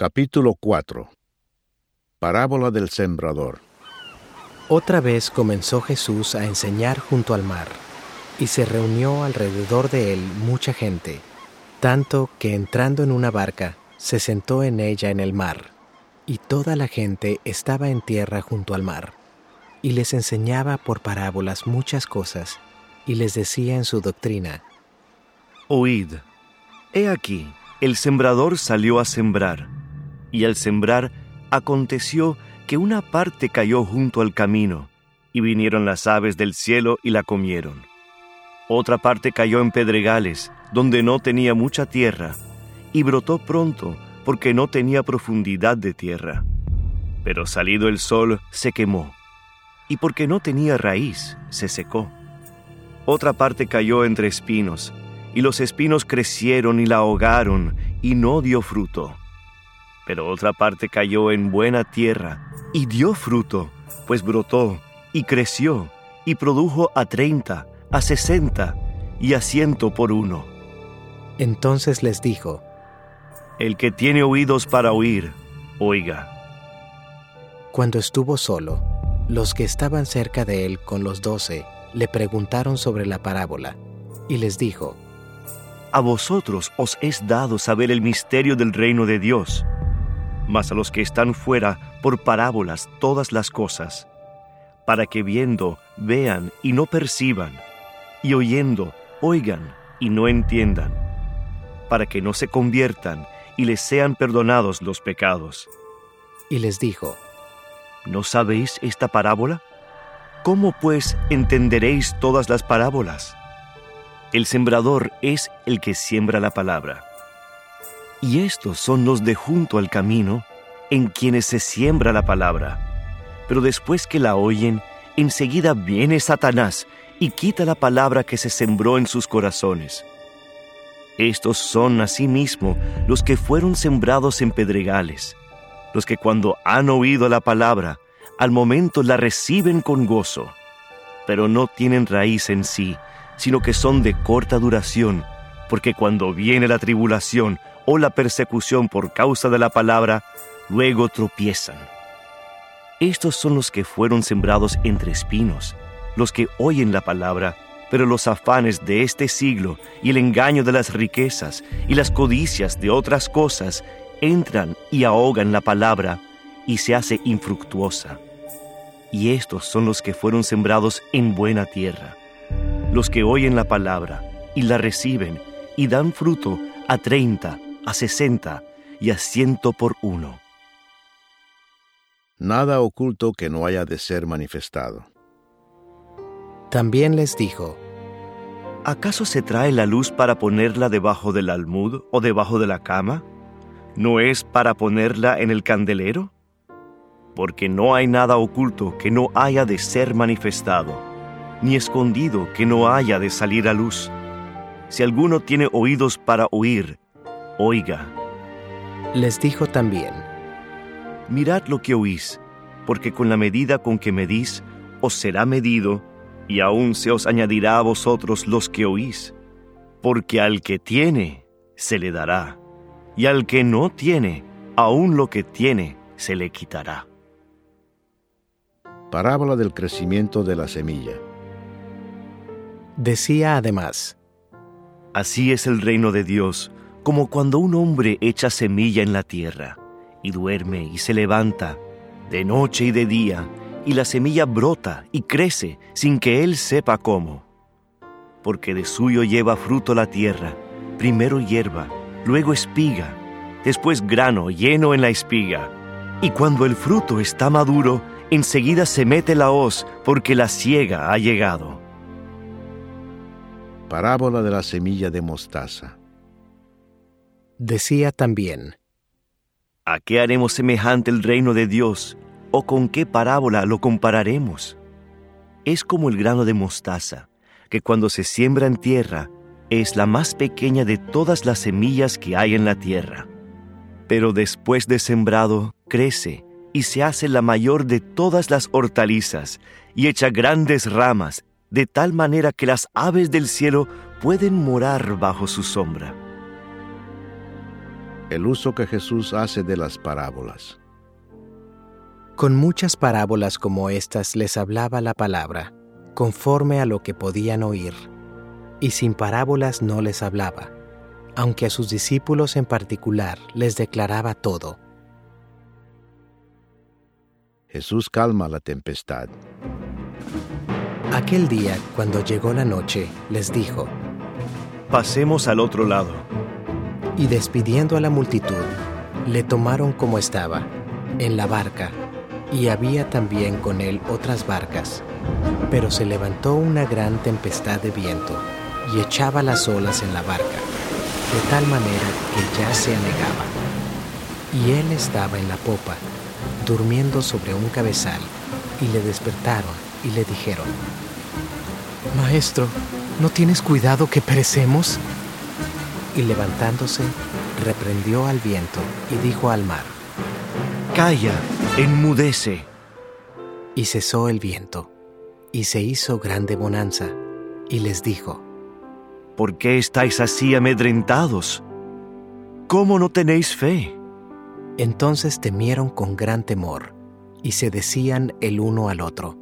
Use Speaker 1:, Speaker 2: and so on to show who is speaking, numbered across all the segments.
Speaker 1: Capítulo 4 Parábola del Sembrador.
Speaker 2: Otra vez comenzó Jesús a enseñar junto al mar, y se reunió alrededor de él mucha gente, tanto que entrando en una barca, se sentó en ella en el mar, y toda la gente estaba en tierra junto al mar, y les enseñaba por parábolas muchas cosas, y les decía en su doctrina,
Speaker 3: Oíd, he aquí, el sembrador salió a sembrar y al sembrar aconteció que una parte cayó junto al camino, y vinieron las aves del cielo y la comieron. Otra parte cayó en pedregales, donde no tenía mucha tierra, y brotó pronto, porque no tenía profundidad de tierra. Pero salido el sol, se quemó, y porque no tenía raíz, se secó. Otra parte cayó entre espinos, y los espinos crecieron y la ahogaron, y no dio fruto pero otra parte cayó en buena tierra y dio fruto, pues brotó y creció y produjo a treinta, a sesenta y a ciento por uno.
Speaker 2: Entonces les dijo,
Speaker 3: El que tiene oídos para oír, oiga.
Speaker 2: Cuando estuvo solo, los que estaban cerca de él con los doce le preguntaron sobre la parábola, y les dijo,
Speaker 3: A vosotros os es dado saber el misterio del reino de Dios mas a los que están fuera por parábolas todas las cosas, para que viendo vean y no perciban, y oyendo oigan y no entiendan, para que no se conviertan y les sean perdonados los pecados.
Speaker 2: Y les dijo,
Speaker 3: ¿No sabéis esta parábola? ¿Cómo pues entenderéis todas las parábolas? El sembrador es el que siembra la palabra. Y estos son los de junto al camino, en quienes se siembra la palabra. Pero después que la oyen, enseguida viene Satanás y quita la palabra que se sembró en sus corazones. Estos son asimismo los que fueron sembrados en pedregales, los que cuando han oído la palabra, al momento la reciben con gozo, pero no tienen raíz en sí, sino que son de corta duración, porque cuando viene la tribulación o la persecución por causa de la palabra, luego tropiezan. Estos son los que fueron sembrados entre espinos, los que oyen la palabra, pero los afanes de este siglo y el engaño de las riquezas y las codicias de otras cosas entran y ahogan la palabra y se hace infructuosa. Y estos son los que fueron sembrados en buena tierra, los que oyen la palabra y la reciben y dan fruto a treinta, a sesenta y a ciento por uno.
Speaker 1: Nada oculto que no haya de ser manifestado.
Speaker 2: También les dijo,
Speaker 3: ¿acaso se trae la luz para ponerla debajo del almud o debajo de la cama? ¿No es para ponerla en el candelero? Porque no hay nada oculto que no haya de ser manifestado, ni escondido que no haya de salir a luz. Si alguno tiene oídos para oír, oiga.
Speaker 2: Les dijo también,
Speaker 3: Mirad lo que oís, porque con la medida con que medís, os será medido, y aún se os añadirá a vosotros los que oís. Porque al que tiene, se le dará, y al que no tiene, aún lo que tiene, se le quitará.
Speaker 1: Parábola del crecimiento de la semilla.
Speaker 2: Decía además,
Speaker 3: Así es el reino de Dios, como cuando un hombre echa semilla en la tierra, y duerme y se levanta, de noche y de día, y la semilla brota y crece sin que él sepa cómo. Porque de suyo lleva fruto la tierra, primero hierba, luego espiga, después grano lleno en la espiga. Y cuando el fruto está maduro, enseguida se mete la hoz, porque la siega ha llegado.
Speaker 1: Parábola de la semilla de mostaza.
Speaker 2: Decía también,
Speaker 3: ¿A qué haremos semejante el reino de Dios? ¿O con qué parábola lo compararemos? Es como el grano de mostaza, que cuando se siembra en tierra, es la más pequeña de todas las semillas que hay en la tierra. Pero después de sembrado, crece y se hace la mayor de todas las hortalizas y echa grandes ramas, de tal manera que las aves del cielo pueden morar bajo su sombra.
Speaker 1: El uso que Jesús hace de las parábolas.
Speaker 2: Con muchas parábolas como estas les hablaba la palabra, conforme a lo que podían oír, y sin parábolas no les hablaba, aunque a sus discípulos en particular les declaraba todo.
Speaker 1: Jesús calma la tempestad.
Speaker 2: Aquel día, cuando llegó la noche, les dijo,
Speaker 3: Pasemos al otro lado.
Speaker 2: Y despidiendo a la multitud, le tomaron como estaba, en la barca, y había también con él otras barcas. Pero se levantó una gran tempestad de viento, y echaba las olas en la barca, de tal manera que ya se anegaba. Y él estaba en la popa, durmiendo sobre un cabezal, y le despertaron y le dijeron, Maestro, ¿no tienes cuidado que perecemos? Y levantándose, reprendió al viento y dijo al mar,
Speaker 3: Calla, enmudece.
Speaker 2: y cesó el viento, y se hizo grande bonanza, y les dijo,
Speaker 3: ¿Por qué estáis así amedrentados? ¿Cómo no tenéis fe?
Speaker 2: Entonces temieron con gran temor, y se decían el uno al otro,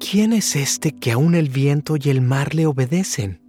Speaker 2: ¿quién es este que aun el viento y el mar le obedecen?